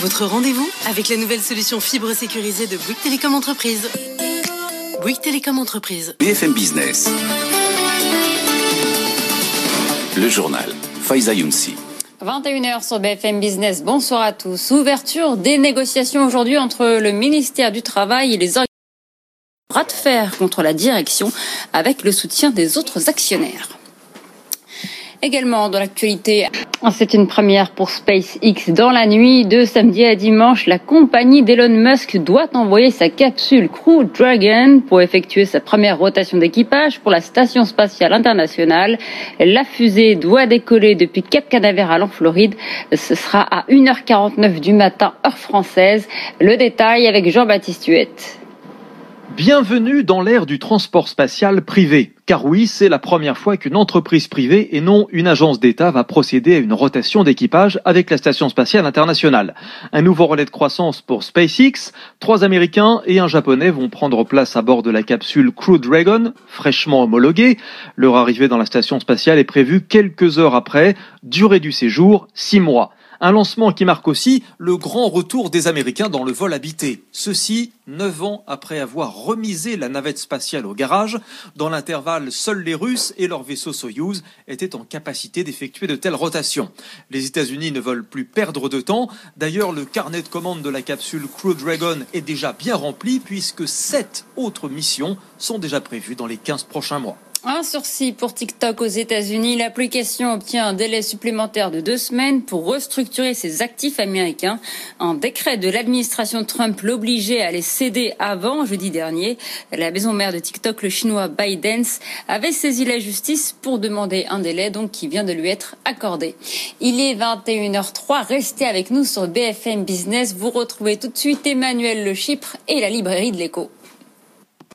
Votre rendez-vous avec la nouvelle solution fibre sécurisée de Bouygues Télécom Entreprise. Bouygues Télécom Entreprise. BFM Business. Le journal. Faiza Younsi. 21h sur BFM Business. Bonsoir à tous. Ouverture des négociations aujourd'hui entre le ministère du Travail et les organisations bras de fer contre la direction avec le soutien des autres actionnaires. Également dans l'actualité, c'est une première pour SpaceX. Dans la nuit de samedi à dimanche, la compagnie d'Elon Musk doit envoyer sa capsule Crew Dragon pour effectuer sa première rotation d'équipage pour la station spatiale internationale. La fusée doit décoller depuis Cap Canaveral en Floride. Ce sera à 1h49 du matin, heure française. Le détail avec Jean-Baptiste Huette. Bienvenue dans l'ère du transport spatial privé. Car oui, c'est la première fois qu'une entreprise privée et non une agence d'État va procéder à une rotation d'équipage avec la Station spatiale internationale. Un nouveau relais de croissance pour SpaceX. Trois Américains et un Japonais vont prendre place à bord de la capsule Crew Dragon, fraîchement homologuée. Leur arrivée dans la station spatiale est prévue quelques heures après. Durée du séjour, six mois. Un lancement qui marque aussi le grand retour des Américains dans le vol habité. Ceci, neuf ans après avoir remisé la navette spatiale au garage. Dans l'intervalle, seuls les Russes et leur vaisseau Soyuz étaient en capacité d'effectuer de telles rotations. Les États-Unis ne veulent plus perdre de temps. D'ailleurs, le carnet de commande de la capsule Crew Dragon est déjà bien rempli puisque sept autres missions sont déjà prévues dans les 15 prochains mois. Un sursis pour TikTok aux États-Unis. L'application obtient un délai supplémentaire de deux semaines pour restructurer ses actifs américains. Un décret de l'administration Trump l'obligeait à les céder avant jeudi dernier. La maison mère de TikTok, le chinois ByteDance, avait saisi la justice pour demander un délai donc qui vient de lui être accordé. Il est 21h03. Restez avec nous sur BFM Business. Vous retrouvez tout de suite Emmanuel Le Chypre et la librairie de l'écho.